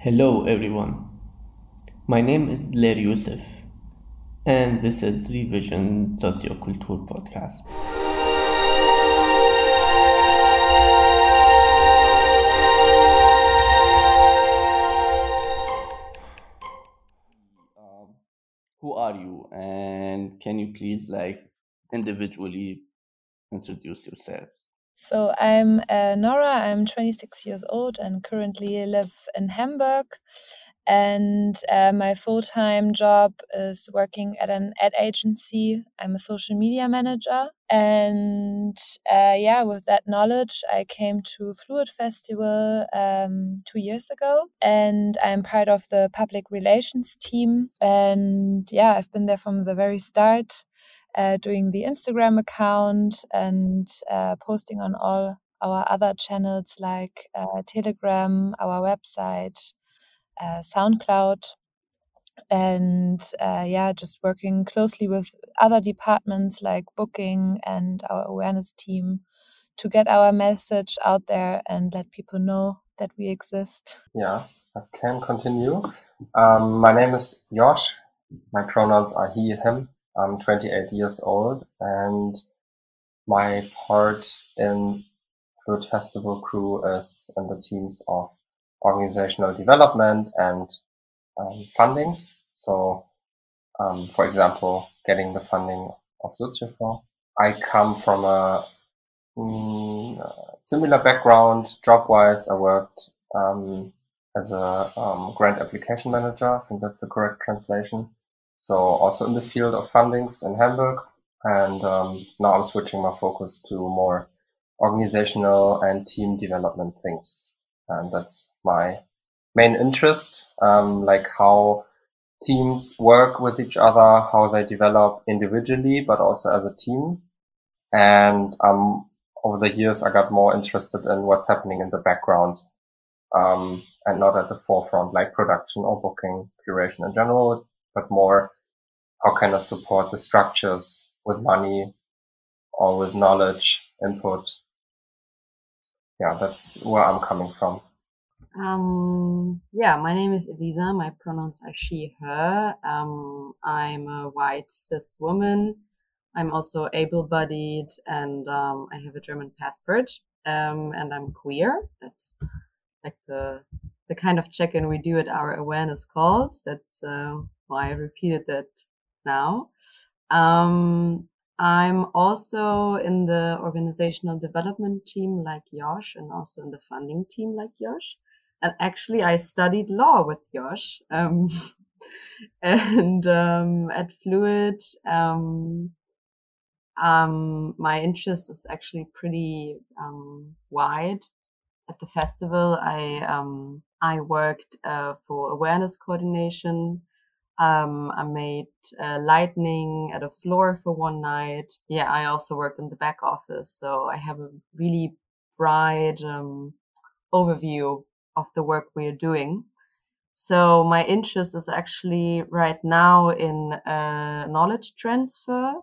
Hello, everyone. My name is Dellair Youssef, and this is Revision Socioculture podcast. Um, who are you, and can you please, like, individually introduce yourselves? So I'm uh, Nora. I'm 26 years old and currently live in Hamburg. And uh, my full time job is working at an ad agency. I'm a social media manager. And uh, yeah, with that knowledge, I came to Fluid Festival um, two years ago. And I'm part of the public relations team. And yeah, I've been there from the very start uh, doing the Instagram account and uh, posting on all our other channels like uh, Telegram, our website, uh, SoundCloud, and uh, yeah, just working closely with other departments like booking and our awareness team to get our message out there and let people know that we exist. Yeah, I can continue. Um, my name is Josh. My pronouns are he, him. I'm 28 years old and my part in Fluid Festival crew is in the teams of organizational development and um, fundings. So, um, for example, getting the funding of Soziofonds. I come from a mm, similar background. Job-wise, I worked um, as a um, grant application manager. I think that's the correct translation. So also in the field of fundings in Hamburg. And um, now I'm switching my focus to more organizational and team development things. And that's my main interest, um, like how teams work with each other, how they develop individually, but also as a team. And um, over the years, I got more interested in what's happening in the background um, and not at the forefront, like production or booking, curation in general, but more how can I support the structures with money or with knowledge input. Yeah, that's where I'm coming from. Um, yeah, my name is Elisa. My pronouns are she, her. Um, I'm a white cis woman. I'm also able bodied and um, I have a German passport. Um, and I'm queer. That's like the the kind of check in we do at our awareness calls. That's uh, why I repeated that now. Um, I'm also in the organizational development team like Josh and also in the funding team like Josh. And actually, I studied law with Josh. Um, and um, at Fluid, um, um, my interest is actually pretty um, wide. At the festival, I um, I worked uh, for awareness coordination um, I made uh, lightning at a floor for one night. Yeah, I also worked in the back office, so I have a really broad um, overview of the work we are doing. So my interest is actually right now in uh, knowledge transfer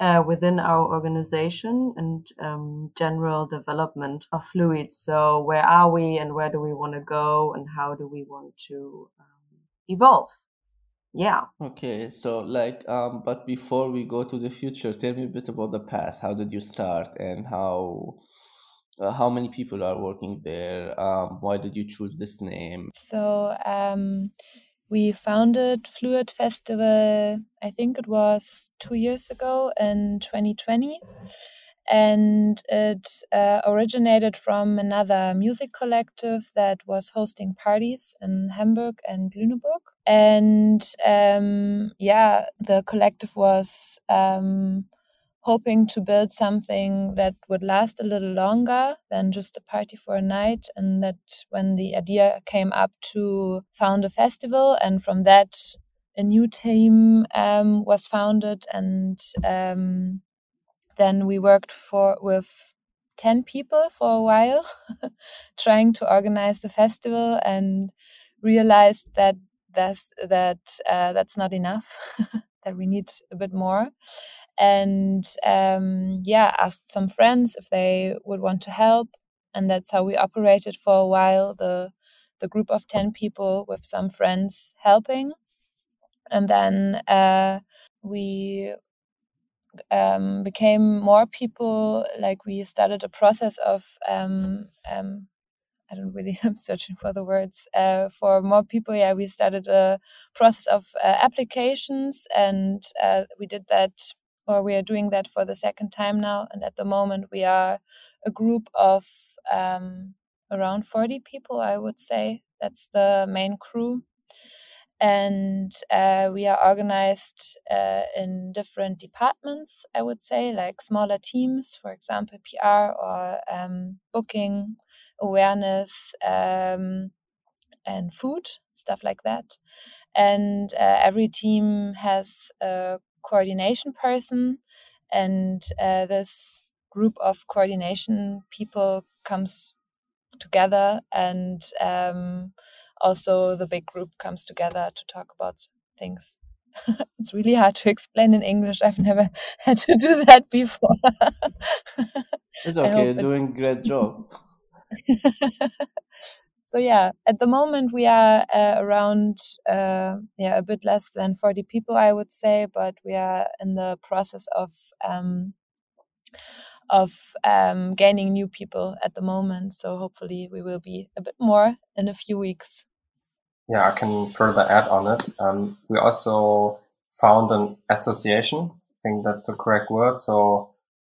uh, within our organization and um, general development of fluids. So where are we and where do we want to go and how do we want to um, evolve? Yeah. Okay, so like, um, but before we go to the future, tell me a bit about the past. How did you start, and how uh, how many people are working there? Um, why did you choose this name? So um, we founded Fluid Festival. I think it was two years ago in 2020 and it uh, originated from another music collective that was hosting parties in Hamburg and Lüneburg. And um, yeah, the collective was um, hoping to build something that would last a little longer than just a party for a night. And that when the idea came up to found a festival, and from that, a new team um, was founded and um, then we worked for with 10 people for a while trying to organize the festival and realized that that's that uh, that's not enough that we need a bit more and um, yeah asked some friends if they would want to help and that's how we operated for a while the the group of 10 people with some friends helping. And then uh, we um, became more people, like we started a process of um, um, I don't really I'm searching for the words uh, for more people. Yeah, we started a process of uh, applications, and uh, we did that, or we are doing that for the second time now. And at the moment, we are a group of um, around 40 people, I would say. That's the main crew. And uh, we are organized uh, in different departments, I would say, like smaller teams, for example, PR or um, booking, awareness, um, and food, stuff like that. And uh, every team has a coordination person, and uh, this group of coordination people comes together and um, also the big group comes together to talk about things. It's really hard to explain in english. I've never had to do that before. It's okay. you're doing a great job. So yeah at the moment we are uh, around uh, yeah a bit less than 40 people i would say but we are in the process of um, of um, gaining new people at the moment. So hopefully we will be a bit more in a few weeks. Yeah, I can further add on it. Um, we also found an association. I think that's the correct word. So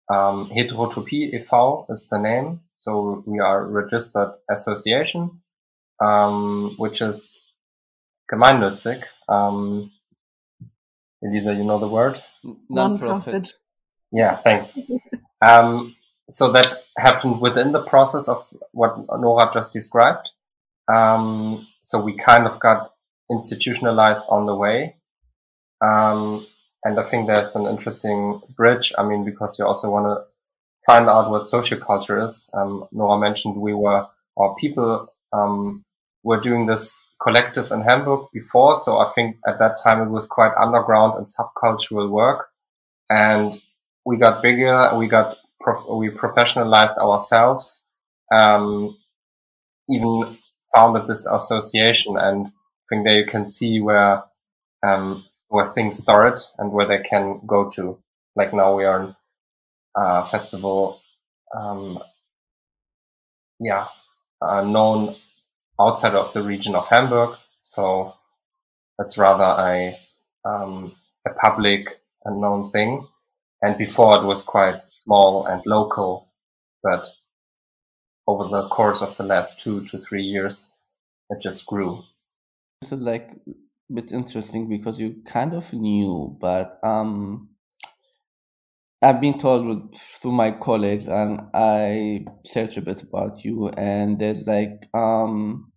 um, Heterotopie e.V. is the name. So we are a registered association, um, which is gemeinnützig. Um, Elisa, you know the word? Non-profit. Yeah, thanks. Um, so that happened within the process of what Nora just described. Um, so we kind of got institutionalized on the way. Um, and I think there's an interesting bridge. I mean, because you also want to find out what social culture is. Um, Nora mentioned we were, or people, um, were doing this collective in Hamburg before. So I think at that time it was quite underground and subcultural work. And we got bigger, we got we professionalized ourselves, um, even founded this association, and I think there you can see where um, where things start and where they can go to. Like now we are a festival, um, yeah, uh, known outside of the region of Hamburg, so that's rather a um, a public and known thing and before it was quite small and local, but over the course of the last two to three years, it just grew. This is like a bit interesting because you kind of knew, but um, I've been told through my colleagues, and I search a bit about you, and there's like um,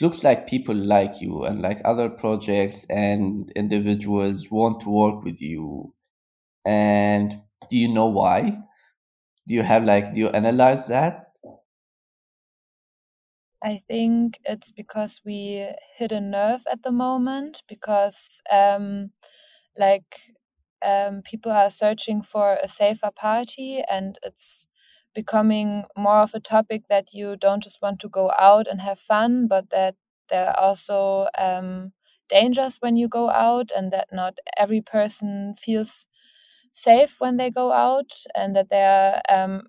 looks like people like you and like other projects and individuals want to work with you and do you know why? Do you have like, do you analyze that? I think it's because we hit a nerve at the moment because um, like um, people are searching for a safer party and it's becoming more of a topic that you don't just want to go out and have fun, but that there are also um, dangers when you go out and that not every person feels safe when they go out and that there are um,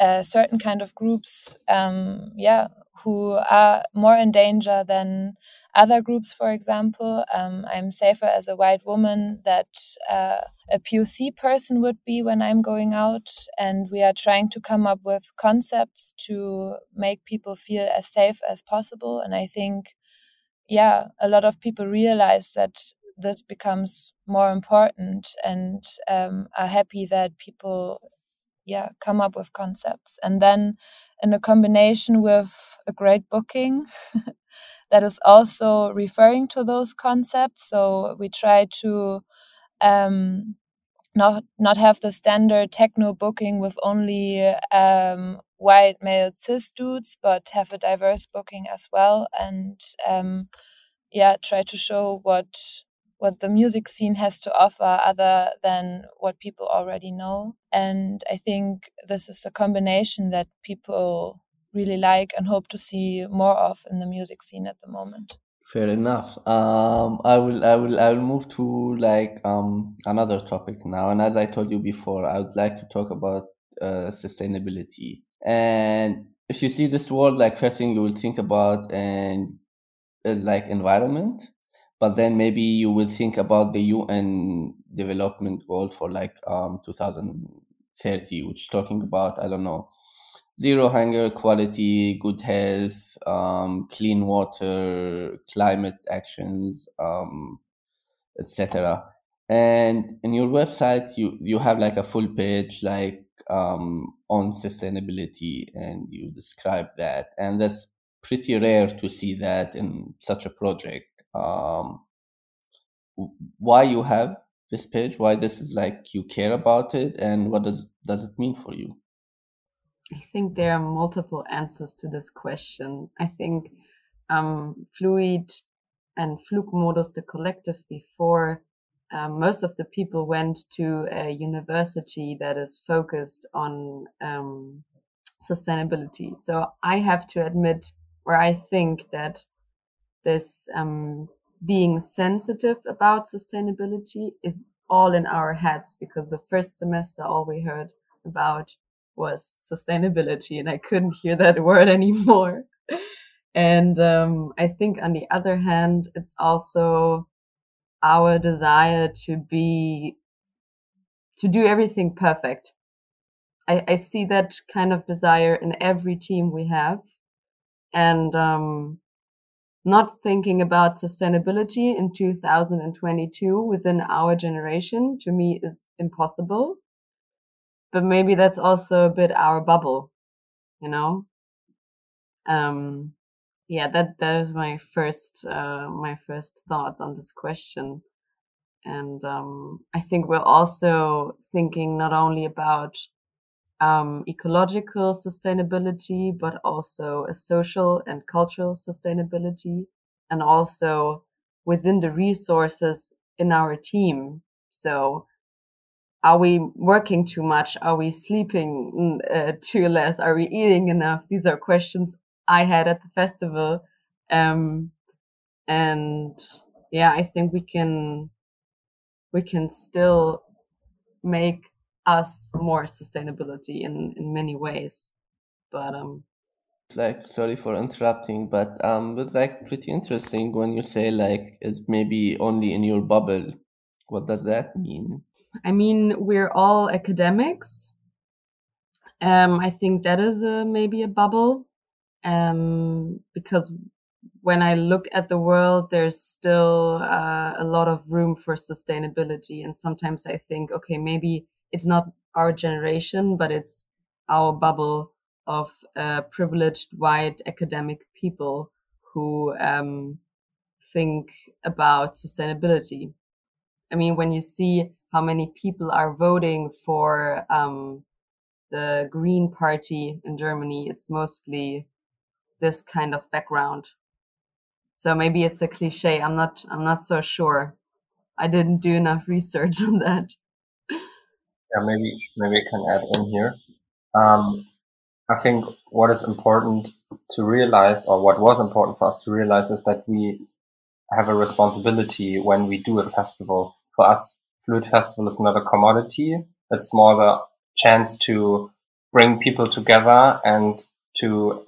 uh, certain kind of groups um, yeah who are more in danger than other groups for example. Um, i'm safer as a white woman that uh, a poc person would be when i'm going out and we are trying to come up with concepts to make people feel as safe as possible. And i think yeah a lot of people realize that this becomes more important and um, are happy that people yeah come up with concepts. And then in a combination with a great booking that is also referring to those concepts so we try to um, not not have the standard techno booking with only um, white male cis dudes but have a diverse booking as well. And um, yeah try to show what what the music scene has to offer other than what people already know. And I think this is a combination that people really like and hope to see more of in the music scene at the moment. Fair enough. Um, I will, I will, I will move to like um, another topic now. And as I told you before, I would like to talk about uh, sustainability. And if you see this word, like first thing you will think about and is like environment, but then maybe you will think about the UN development goal for like um 2030, which is talking about I don't know zero hunger, quality, good health, um, clean water, climate actions, um, etc. And in your website, you you have like a full page like um, on sustainability, and you describe that, and that's pretty rare to see that in such a project. Um, why you have this page? Why this is like you care about it, and what does does it mean for you? I think there are multiple answers to this question. I think um, Fluid and Flugmodus, the collective before, um, most of the people went to a university that is focused on um, sustainability. So I have to admit, or I think that this um, being sensitive about sustainability is all in our heads because the first semester all we heard about was sustainability, and I couldn't hear that word anymore. and um, I think, on the other hand, it's also our desire to be to do everything perfect. I, I see that kind of desire in every team we have, and um, not thinking about sustainability in 2022 within our generation to me is impossible but maybe that's also a bit our bubble, you know. Um, yeah, that that is my first uh, my first thoughts on this question, and um, I think we're also thinking not only about um, ecological sustainability, but also a social and cultural sustainability, and also within the resources in our team. So are we working too much? Are we sleeping mm, uh, too less? Are we eating enough? These are questions I had at the festival. Um, and yeah, I think we can we can still make us more sustainability in in many ways. But um, like sorry for interrupting, but um, it's like pretty interesting when you say like it's maybe only in your bubble. What does that mean? I mean, we're all academics. Um, I think that is a, maybe a bubble um, because when I look at the world, there's still uh, a lot of room for sustainability. And sometimes I think, okay, maybe it's not our generation, but it's our bubble of uh, privileged white academic people who um, think about sustainability. I mean, when you see how many people are voting for um, the Green Party in Germany, it's mostly this kind of background. So maybe it's a cliche. I'm not. I'm not so sure. I didn't do enough research on that. Yeah, maybe maybe I can add in here. Um, I think what is important to realize, or what was important for us to realize, is that we have a responsibility when we do a festival. For us, Fluid Festival is not a commodity. It's more the chance to bring people together and to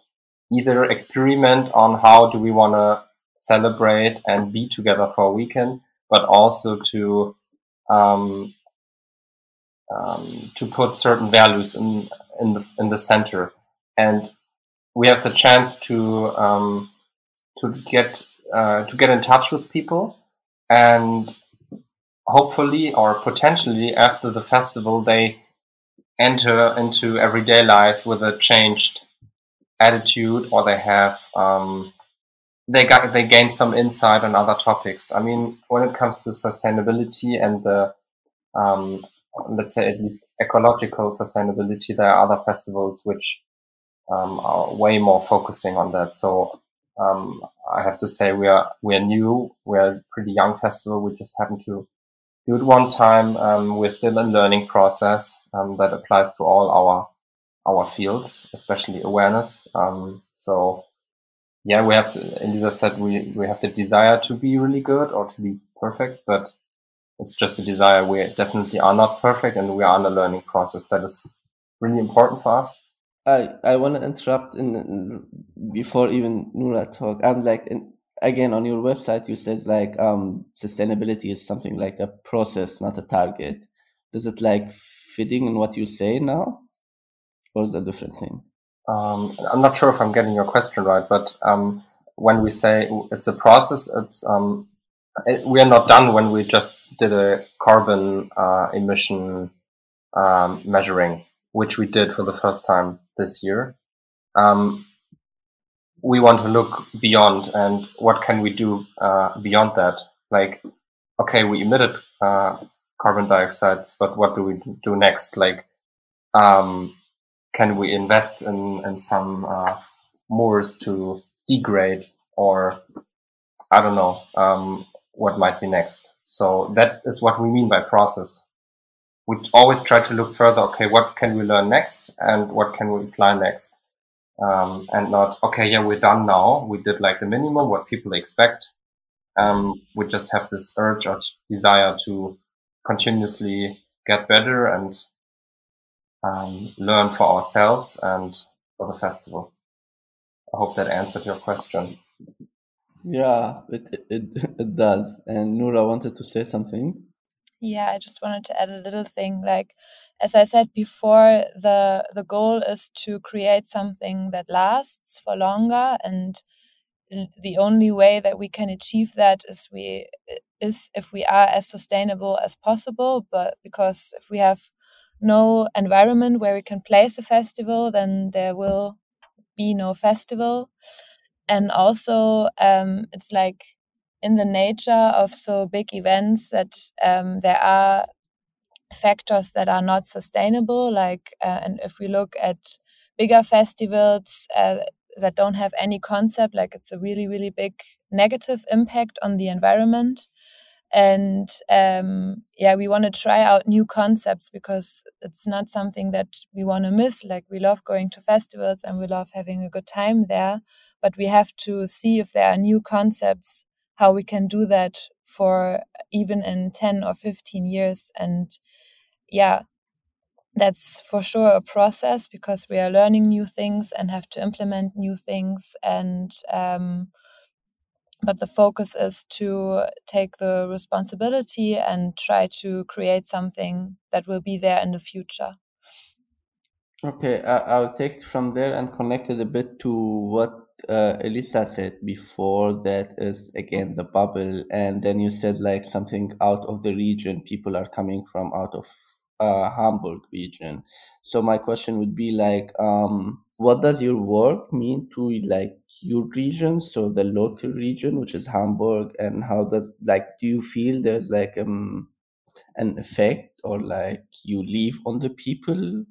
either experiment on how do we want to celebrate and be together for a weekend, but also to um, um, to put certain values in in the in the center, and we have the chance to um, to get uh, to get in touch with people and hopefully or potentially after the festival they enter into everyday life with a changed attitude or they have um, they got they gain some insight on other topics. I mean when it comes to sustainability and the um, let's say at least ecological sustainability there are other festivals which um, are way more focusing on that so um, i have to say we are we are new we're a pretty young festival we just happen to do it one time. Um, we're still in learning process um, that applies to all our our fields, especially awareness. Um, so yeah, we have to, Elisa said we, we have the desire to be really good or to be perfect, but it's just a desire. We definitely are not perfect and we are on a learning process. That is really important for us. I, I want to interrupt in, in, before even Nura talk. I'm like, in, again, on your website, you says like um, sustainability is something like a process, not a target. Does it like fitting in what you say now? Or is a different thing? Um, I'm not sure if I'm getting your question right, but um, when we say it's a process, it's um, we are not done when we just did a carbon uh, emission um, measuring, which we did for the first time this year. Um, we want to look beyond and what can we do uh, beyond that? Like, okay, we emitted uh, carbon dioxide, but what do we do next? Like, um, can we invest in, in some uh, moors to degrade or I don't know um, what might be next. So that is what we mean by process. We always try to look further. Okay, what can we learn next, and what can we apply next, um, and not okay. Yeah, we're done now. We did like the minimum what people expect. Um, we just have this urge or desire to continuously get better and um, learn for ourselves and for the festival. I hope that answered your question. Yeah, it, it, it does. And Nura wanted to say something. Yeah, I just wanted to add a little thing. Like, as I said before, the the goal is to create something that lasts for longer, and the only way that we can achieve that is we is if we are as sustainable as possible. But because if we have no environment where we can place a festival, then there will be no festival. And also, um, it's like in the nature of so big events that um, there are factors that are not sustainable. Like, uh, and if we look at bigger festivals uh, that don't have any concept, like it's a really, really big negative impact on the environment and um, yeah we want to try out new concepts because it's not something that we want to miss. Like we love going to festivals and we love having a good time there but we have to see if there are new concepts how we can do that for even in 10 or 15 years. And yeah that's for sure a process because we are learning new things and have to implement new things. And um, but the focus is to take the responsibility and try to create something that will be there in the future. Okay, I, will take it from there and connect it a bit to what uh, Elisa said before. That is again the bubble, and then you said like something out of the region. People are coming from out of uh, Hamburg region. So my question would be like, um, what does your work mean to like your region? So the local region which is hamburg and how does like do you feel there's like um an effect or like you leave on the people?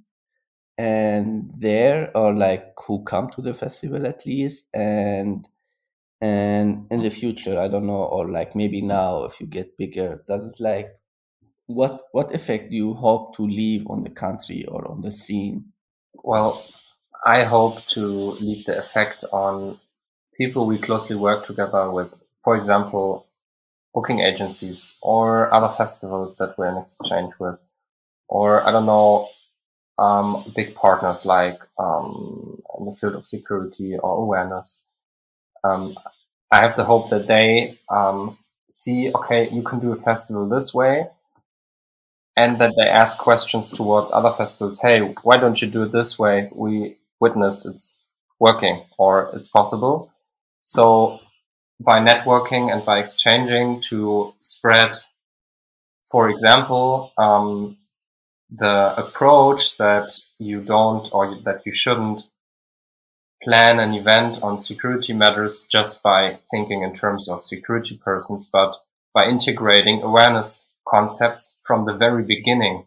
And there or like who come to the festival at least? And and in the future i don't know or like maybe now if you get bigger does it like what what effect do you hope to leave on the country or on the scene? Well I hope to leave the effect on people we closely work together with, for example, booking agencies or other festivals that we're in exchange with, or I don't know, um, big partners like um, in the field of security or awareness. Um, I have the hope that they um, see, okay, you can do a festival this way, and that they ask questions towards other festivals. Hey, why don't you do it this way? We witnessed it's working or it's possible. So by networking and by exchanging to spread, for example, um, the approach that you don't or that you shouldn't plan an event on security matters just by thinking in terms of security persons, but by integrating awareness concepts from the very beginning.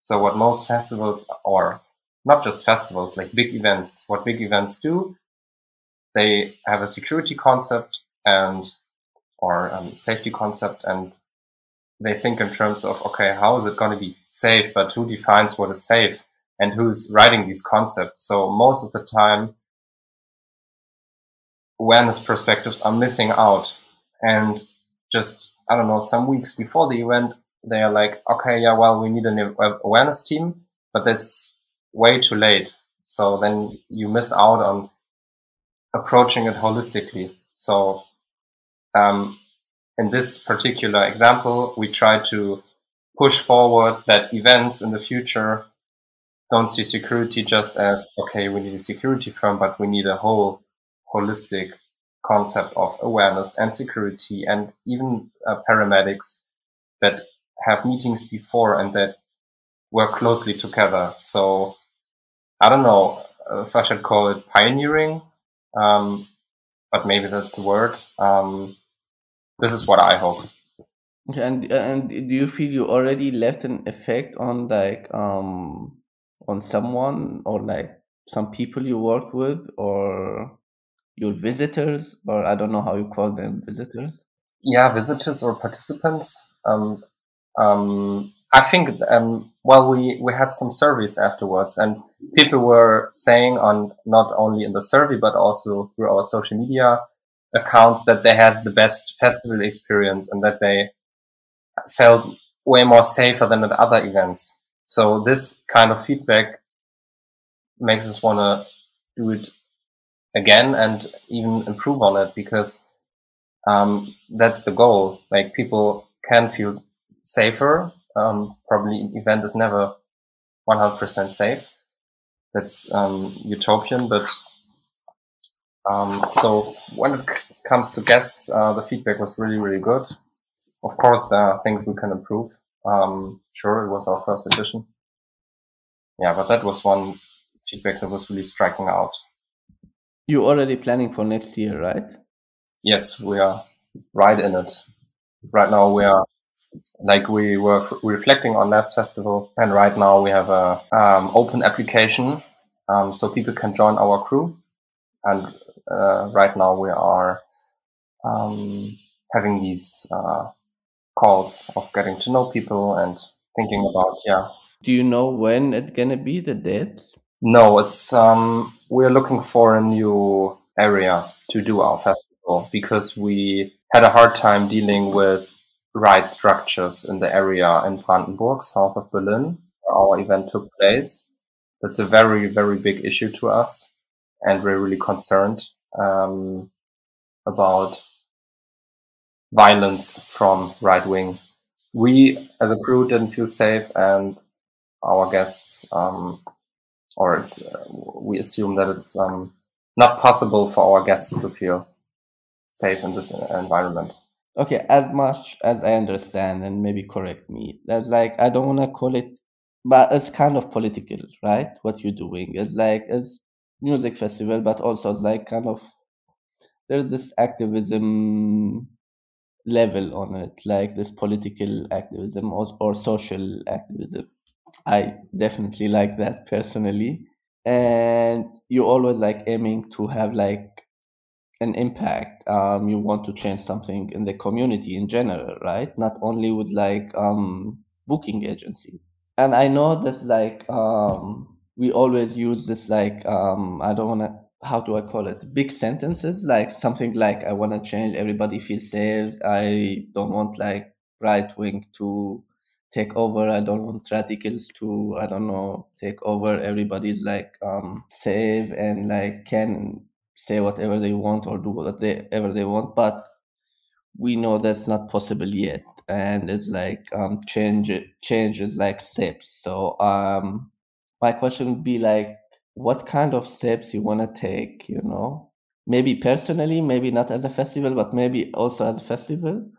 So what most festivals or not just festivals, like big events. What big events do, they have a security concept and or um, safety concept, and they think in terms of okay, how is it going to be safe? But who defines what is safe? and who's writing these concepts. So most of the time, awareness perspectives are missing out. And just, I don't know, some weeks before the event, they are like, okay, yeah, well, we need an awareness team, but that's way too late. So then you miss out on approaching it holistically. So, um, in this particular example, we try to push forward that events in the future don't see security just as, okay, we need a security firm, but we need a whole holistic concept of awareness and security and even uh, paramedics that have meetings before and that work closely together. So I don't know if I should call it pioneering, um, but maybe that's the word. Um, this is what I hope. Okay, and and do you feel you already left an effect on like um on someone or like some people you work with or your visitors or I don't know how you call them visitors? Yeah, visitors or participants. Um, um, I think um, well we we had some surveys afterwards and people were saying on not only in the survey but also through our social media accounts that they had the best festival experience and that they felt way more safer than at other events. So this kind of feedback makes us want to do it again and even improve on it because um, that's the goal. Like people can feel safer. Um, probably an event is never 100% safe. That's um, utopian, but um, so when it comes to guests, uh, the feedback was really, really good. Of course, there are things we can improve. Um, sure, it was our first edition. Yeah, but that was one feedback that was really striking out. You're already planning for next year, right? Yes, we are right in it. Right now, we are like we were f- reflecting on last festival, and right now we have a um, open application, um, so people can join our crew. And uh, right now we are um, having these uh, calls of getting to know people and thinking about yeah. Do you know when it's gonna be the date? No, it's um, we're looking for a new area to do our festival because we had a hard time dealing with right structures in the area in Brandenburg, south of Berlin, where our event took place. That's a very, very big issue to us, and we're really concerned um, about violence from right wing. We, as a crew, didn't feel safe, and our guests um, or it's uh, we assume that it's um, not possible for our guests to feel safe in this environment. Okay, as much as I understand, and maybe correct me, that's like I don't want to call it, but it's kind of political, right? What you're doing is like it's music festival, but also it's like kind of there's this activism level on it, like this political activism or, or social activism. I definitely like that personally. And you're always like aiming to have like an impact. Um, you want to change something in the community in general, right? Not only with like um, booking agencies. And I know that like um, we always use this like um, I don't want to how do I call it big sentences like something like I want to change everybody feels safe. I don't want like right wing to take over. I don't want radicals to, I don't know, take over. Everybody's like um safe and like can say whatever they want or do whatever they want. But we know that's not possible yet. And it's like um change change is like steps. So um my question would be like what kind of steps you want to take, you know? Maybe personally, maybe not as a festival, but maybe also as a festival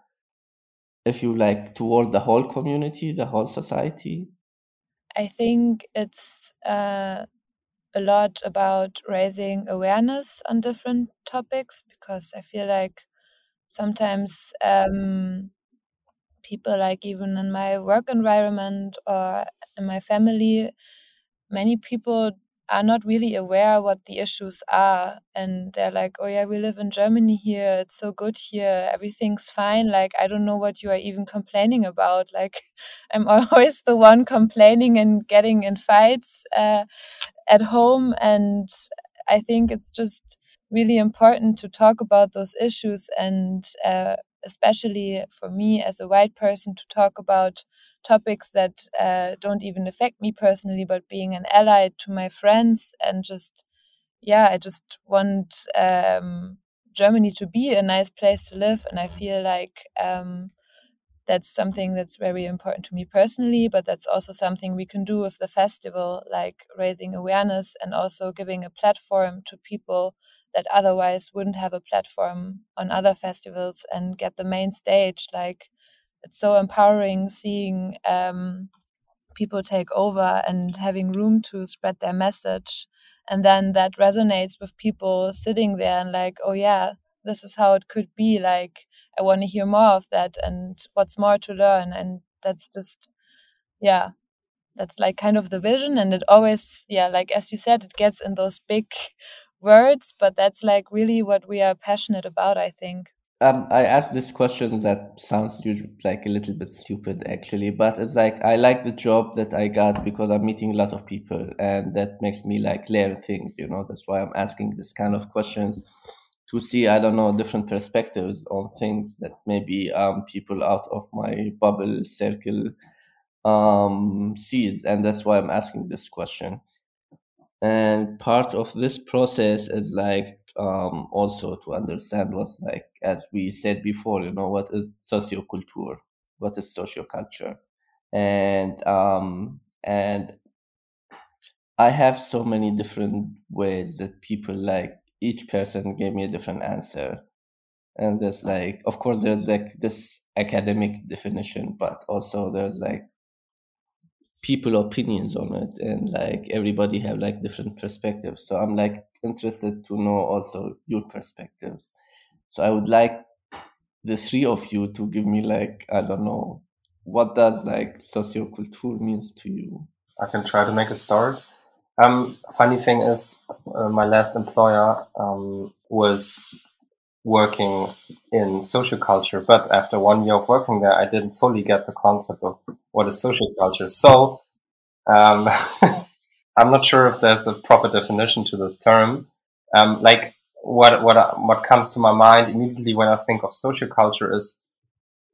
if you like toward the whole community the whole society I think it's uh, a lot about raising awareness on different topics because I feel like sometimes um, people, like even in my work environment or in my family, many people are not really aware what the issues are and they're like oh yeah we live in germany here. It's so good here. Everything's fine. Like i don't know what you are even complaining about. Like i'm always the one complaining and getting in fights uh, at home and i think it's just really important to talk about those issues and uh, especially for me as a white person to talk about topics that uh, don't even affect me personally but being an ally to my friends and just yeah i just want um, germany to be a nice place to live. And i feel like um, that's something that's very important to me personally but that's also something we can do with the festival like raising awareness and also giving a platform to people that otherwise wouldn't have a platform on other festivals and get the main stage. Like it's so empowering seeing um, people take over and having room to spread their message and then that resonates with people sitting there and like oh yeah this is how it could be like i want to hear more of that and what's more to learn and that's just yeah that's like kind of the vision and it always yeah like as you said it gets in those big words but that's like really what we are passionate about i think um, I asked this question that sounds like a little bit stupid actually, but it's like I like the job that I got because I'm meeting a lot of people and that makes me like learn things, you know. That's why I'm asking this kind of questions to see i don't know different perspectives on things that maybe um, people out of my bubble circle um, sees and that's why i'm asking this question. And part of this process is like um, also to understand what's like as we said before you know what is socioculture what is socioculture? And um and i have so many different ways that people like each person gave me a different answer. And there's ah. like of course there's like this academic definition but also there's like people opinions on it and like everybody have like different perspectives. So i'm like interested to know also your perspective. So i would like the three of you to give me like i don't know what does like socioculture means to you? I can try to make a start um, funny thing is, uh, my last employer um, was working in social culture, but after one year of working there, I didn't fully get the concept of what is social culture. So um, I'm not sure if there's a proper definition to this term. Um, like what what what comes to my mind immediately when I think of social culture is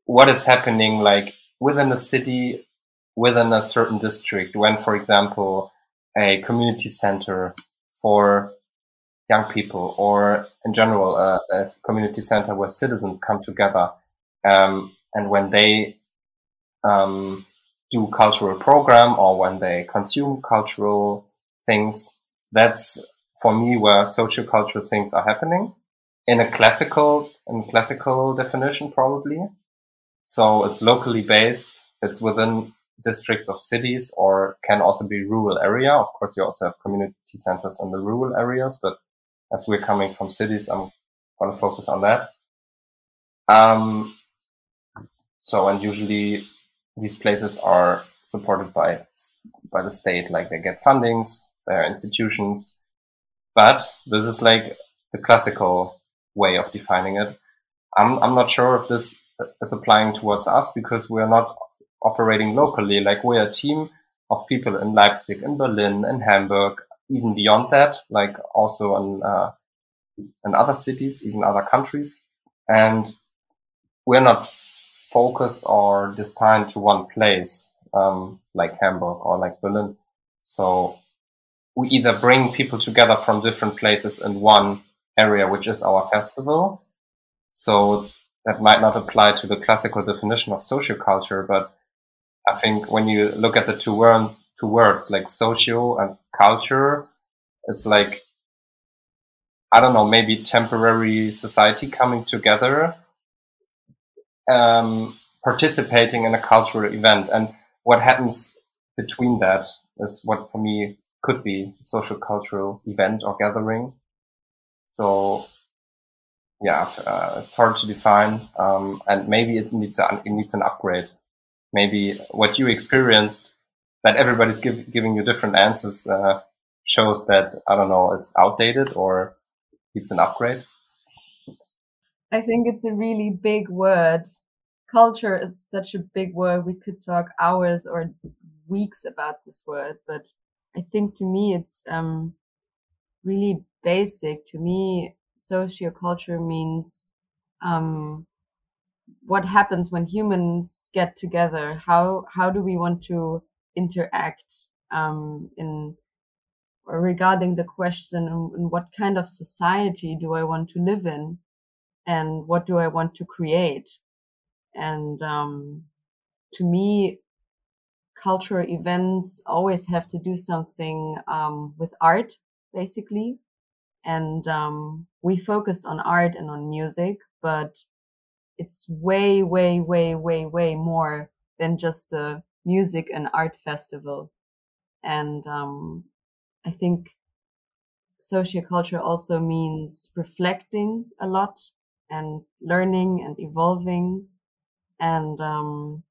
what is happening like within a city, within a certain district. When, for example, a community center for young people or in general uh, a community center where citizens come together um, and when they um, do cultural program or when they consume cultural things that's for me where social cultural things are happening. In a classical in classical definition probably. So it's locally based it's within districts of cities or can also be rural area. Of course, you also have community centers in the rural areas, but as we're coming from cities, I'm going to focus on that. Um, so, and usually these places are supported by by the state, like they get fundings, they're institutions. But this is like the classical way of defining it. I'm I'm not sure if this is applying towards us because we're not operating locally. Like we're a team of people in Leipzig, in Berlin, in Hamburg, even beyond that, like also in, uh, in other cities, even other countries. And we're not focused or destined to one place, um, like Hamburg or like Berlin. So we either bring people together from different places in one area, which is our festival. So that might not apply to the classical definition of social culture, but I think when you look at the two words, two words like social and culture, it's like I don't know, maybe temporary society coming together, um, participating in a cultural event, and what happens between that is what for me could be social cultural event or gathering. So yeah, uh, it's hard to define, um, and maybe it needs it needs an upgrade maybe what you experienced that everybody's give, giving you different answers uh, shows that I don't know it's outdated or it's an upgrade? I think it's a really big word. Culture is such a big word. We could talk hours or weeks about this word, but I think to me it's um, really basic. To me, socioculture means um, what happens when humans get together. How how do we want to interact um, in regarding the question in what kind of society do I want to live in, and what do I want to create? And um, to me, cultural events always have to do something um, with art, basically. And um, we focused on art and on music, but it's way, way, way, way, way more than just a music and art festival. And um, I think socioculture also means reflecting a lot and learning and evolving and um,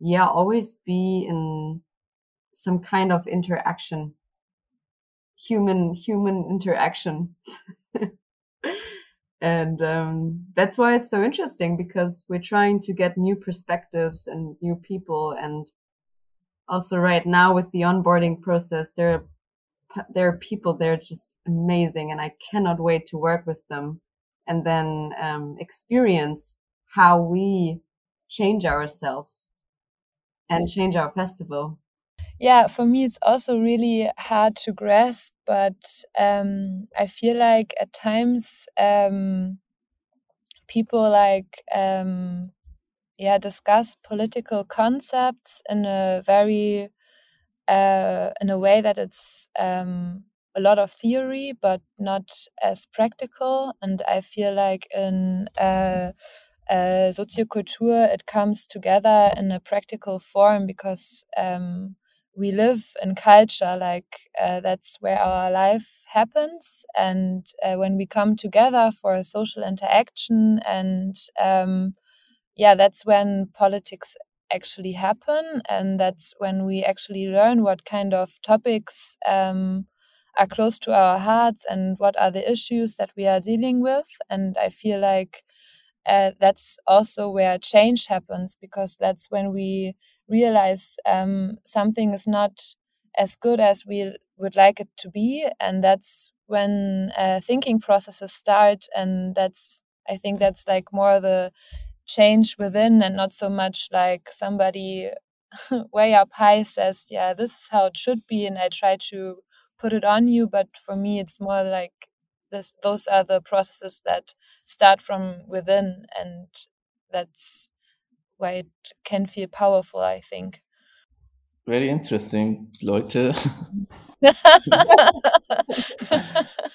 yeah, always be in some kind of interaction, human human interaction. and um, that's why it's so interesting because we're trying to get new perspectives and new people. And also right now with the onboarding process there are there are people they're just amazing and i cannot wait to work with them. And then um, experience how we change ourselves and change our festival yeah for me it's also really hard to grasp but um, i feel like at times um, people like um, yeah discuss political concepts in a very uh, in a way that it's um, a lot of theory but not as practical. And i feel like in uh, uh, socioculture it comes together in a practical form because um, we live in culture like uh, that's where our life happens. And uh, when we come together for a social interaction and um, yeah that's when politics actually happen. And that's when we actually learn what kind of topics um, are close to our hearts and what are the issues that we are dealing with. And i feel like uh, that's also where change happens because that's when we realize um, something is not as good as we would like it to be and that's when uh, thinking processes start and that's i think that's like more the change within and not so much like somebody way up high says yeah this is how it should be and i try to put it on you but for me it's more like this those are the processes that start from within and that's why it can feel powerful i think Very interesting, Leute.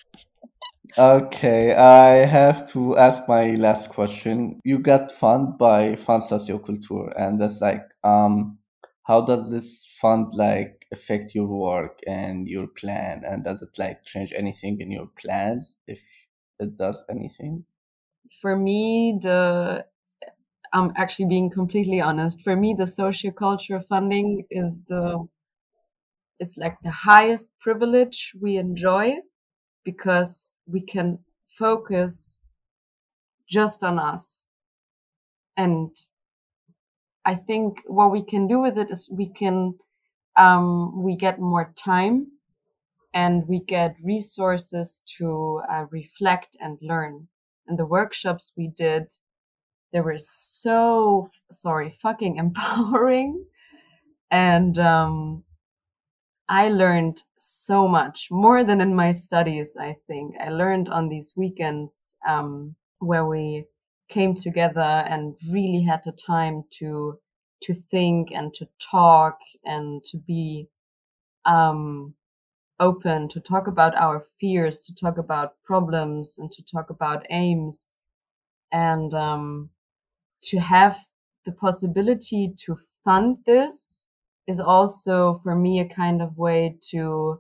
Okay, I have to ask my last question. You got funded by Fund Socioculture, and that's like, um, how does this fund like affect your work and your plan? And does it like change anything in your plans if it does anything? for me the i'm actually being completely honest. For me the socioculture funding is the it's like the highest privilege we enjoy because we can focus just on us. And i think what we can do with it is we can um, we get more time and we get resources to uh, reflect and learn. And the workshops we did they were so sorry fucking empowering. And um, i learned so much more than in my studies i think. I learned on these weekends um, where we came together and really had the time to to think and to talk and to be um, open to talk about our fears to talk about problems and to talk about aims. And um, to have the possibility to fund this is also for me a kind of way to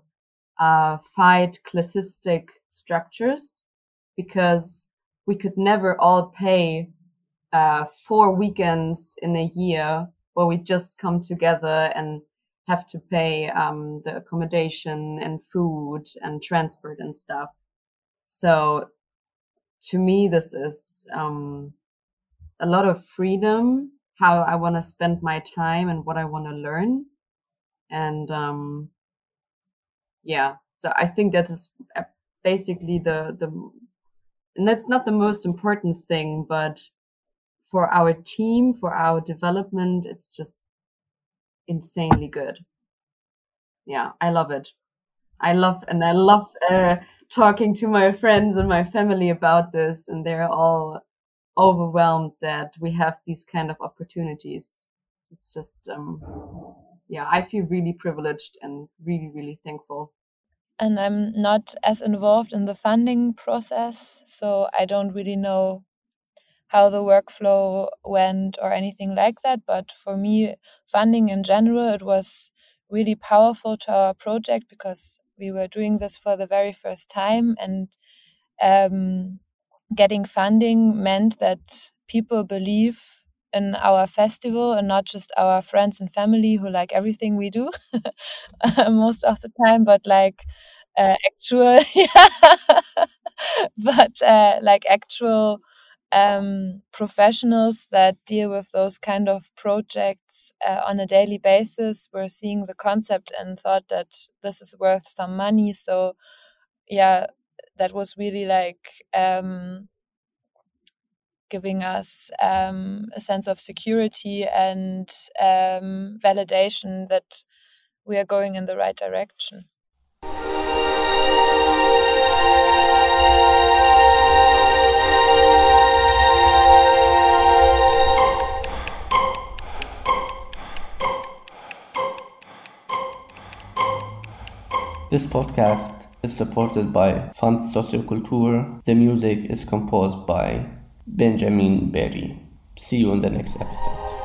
uh, fight classistic structures because we could never all pay uh, four weekends in a year where we just come together and have to pay um, the accommodation and food and transport and stuff. So to me, this is um, a lot of freedom, how I want to spend my time and what I want to learn. And um, yeah, so I think that is uh, basically the, the, and that's not the most important thing, but for our team, for our development, it's just insanely good. Yeah, I love it. I love, and I love uh, talking to my friends and my family about this, and they're all overwhelmed that we have these kind of opportunities. It's just, um, yeah, I feel really privileged and really, really thankful. And I'm not as involved in the funding process, so I don't really know how the workflow went or anything like that. But for me, funding in general, it was really powerful to our project because we were doing this for the very first time and um, getting funding meant that people believe in our festival and not just our friends and family who like everything we do most of the time but like uh, actual but uh, like actual um, professionals that deal with those kind of projects uh, on a daily basis were seeing the concept and thought that this is worth some money. So, yeah, that was really like um, giving us um, a sense of security and um, validation that we are going in the right direction. This podcast is supported by Fund Socioculture. The music is composed by Benjamin Berry. See you in the next episode.